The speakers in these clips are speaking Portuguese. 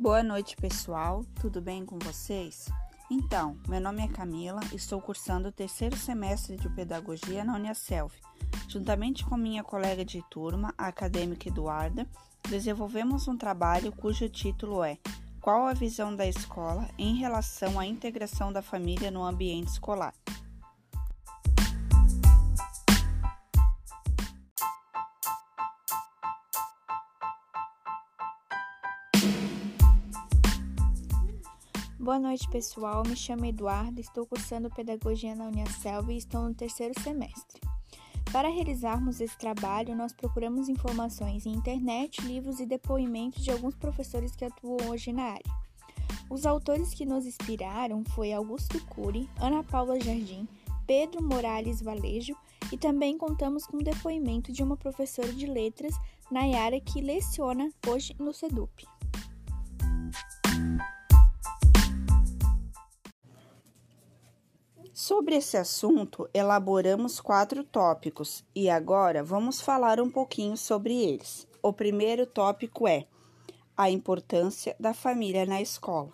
Boa noite, pessoal. Tudo bem com vocês? Então, meu nome é Camila, estou cursando o terceiro semestre de Pedagogia na Uniaselv. Juntamente com minha colega de turma, a acadêmica Eduarda, desenvolvemos um trabalho cujo título é Qual a visão da escola em relação à integração da família no ambiente escolar? Boa noite, pessoal. Me chamo Eduardo, estou cursando Pedagogia na Uniaselv e estou no terceiro semestre. Para realizarmos esse trabalho, nós procuramos informações em internet, livros e depoimentos de alguns professores que atuam hoje na área. Os autores que nos inspiraram foi Augusto Cury, Ana Paula Jardim, Pedro Morales Valejo e também contamos com o depoimento de uma professora de letras, Nayara, que leciona hoje no SEDUP. Sobre esse assunto, elaboramos quatro tópicos e agora vamos falar um pouquinho sobre eles. O primeiro tópico é a importância da família na escola.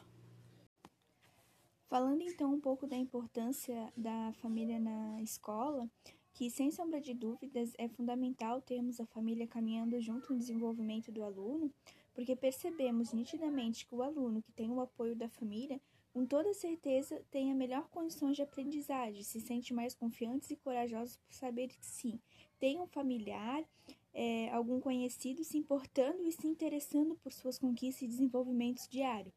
Falando então um pouco da importância da família na escola, que sem sombra de dúvidas é fundamental termos a família caminhando junto no desenvolvimento do aluno, porque percebemos nitidamente que o aluno que tem o apoio da família com toda certeza tenha melhor condições de aprendizagem, se sente mais confiantes e corajosos por saber que sim, tem um familiar, é, algum conhecido se importando e se interessando por suas conquistas e desenvolvimentos diários.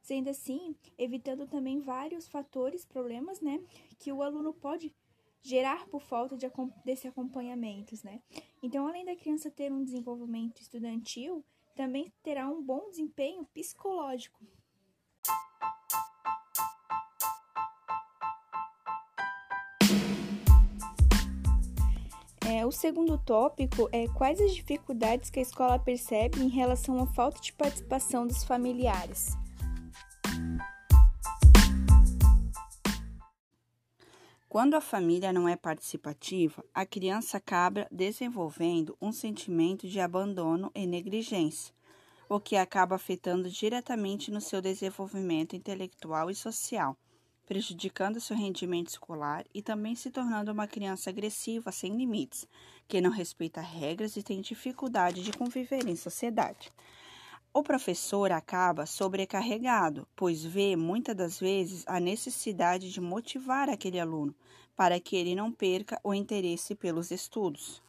Sendo assim, evitando também vários fatores, problemas, né, que o aluno pode gerar por falta de, desse acompanhamento, né? Então, além da criança ter um desenvolvimento estudantil, também terá um bom desempenho psicológico, É, o segundo tópico é quais as dificuldades que a escola percebe em relação à falta de participação dos familiares. Quando a família não é participativa, a criança acaba desenvolvendo um sentimento de abandono e negligência, o que acaba afetando diretamente no seu desenvolvimento intelectual e social prejudicando seu rendimento escolar e também se tornando uma criança agressiva, sem limites, que não respeita regras e tem dificuldade de conviver em sociedade. O professor acaba sobrecarregado, pois vê muitas das vezes a necessidade de motivar aquele aluno para que ele não perca o interesse pelos estudos.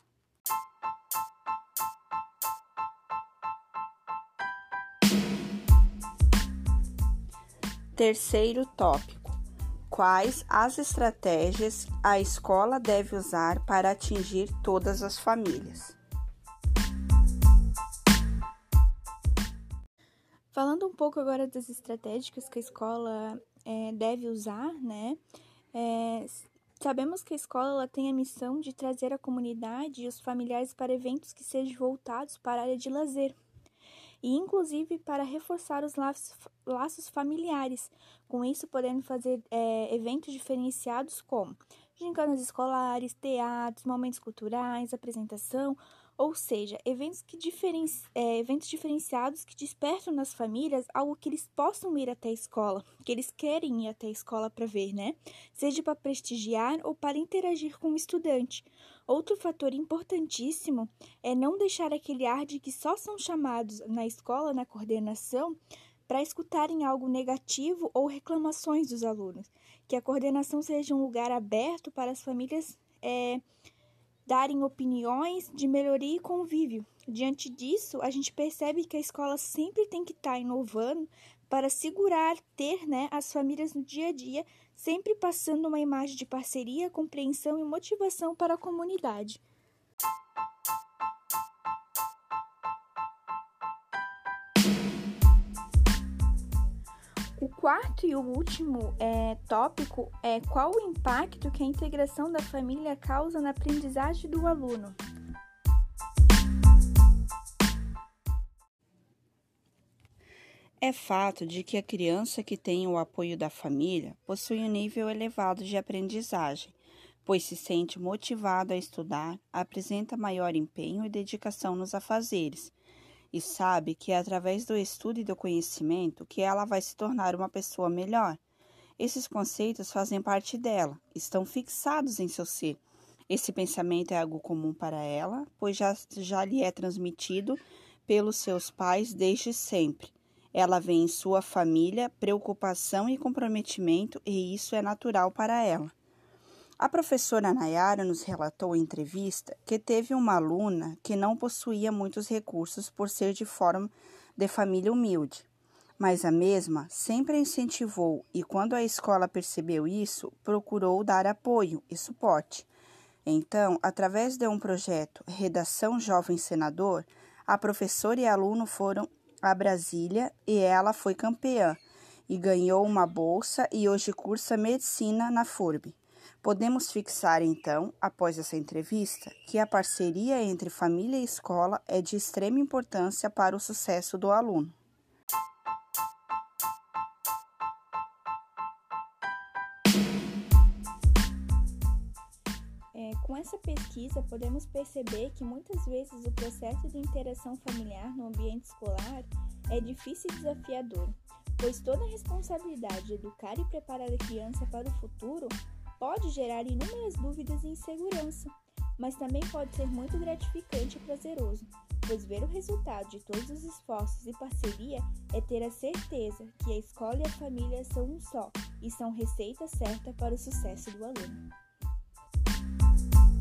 Terceiro tópico quais as estratégias a escola deve usar para atingir todas as famílias. Falando um pouco agora das estratégias que a escola é, deve usar, né? É, sabemos que a escola tem a missão de trazer a comunidade e os familiares para eventos que sejam voltados para a área de lazer, e inclusive para reforçar os laços, familiares. Com isso, podendo fazer é, eventos diferenciados como gincanas escolares, teatros, momentos culturais, apresentação, ou seja, eventos, que diferenci é, eventos diferenciados que despertam nas famílias algo que eles possam ir até a escola, que eles querem ir até a escola para ver, né? Seja para prestigiar ou para interagir com o estudante. Outro fator importantíssimo é não deixar aquele ar de que só são chamados na escola, na coordenação, para escutarem algo negativo ou reclamações dos alunos. Que a coordenação seja um lugar aberto para as famílias é, darem opiniões de melhoria e convívio. Diante disso, a gente percebe que a escola sempre tem que estar tá inovando para segurar, ter né, as famílias no dia a dia sempre passando uma imagem de parceria, compreensão e motivação para a comunidade. O quarto e o último é, tópico é qual o impacto que a integração da família causa na aprendizagem do aluno. É fato de que a criança que tem o apoio da família possui um nível elevado de aprendizagem, pois se sente motivado a estudar, apresenta maior empenho e dedicação nos afazeres, e sabe que é através do estudo e do conhecimento que ela vai se tornar uma pessoa melhor. Esses conceitos fazem parte dela, estão fixados em seu ser. Esse pensamento é algo comum para ela, pois já, já lhe é transmitido pelos seus pais desde sempre. Ela vê em sua família preocupação e comprometimento, e isso é natural para ela. A professora Nayara nos relatou em entrevista que teve uma aluna que não possuía muitos recursos por ser de forma de família humilde, mas a mesma sempre a incentivou e quando a escola percebeu isso, procurou dar apoio e suporte. Então, através de um projeto Redação Jovem Senador, a professora e aluno foram a Brasília e ela foi campeã e ganhou uma bolsa e hoje cursa medicina na FURB. Podemos fixar, então, após essa entrevista, que a parceria entre família e escola é de extrema importância para o sucesso do aluno. Com essa pesquisa, podemos perceber que muitas vezes o processo de interação familiar no ambiente escolar é difícil e desafiador, pois toda a responsabilidade de educar e preparar a criança para o futuro pode gerar inúmeras dúvidas e insegurança, mas também pode ser muito gratificante e prazeroso, pois ver o resultado de todos os esforços e parceria é ter a certeza que a escola e a família são um só e são receita certa para o sucesso do aluno.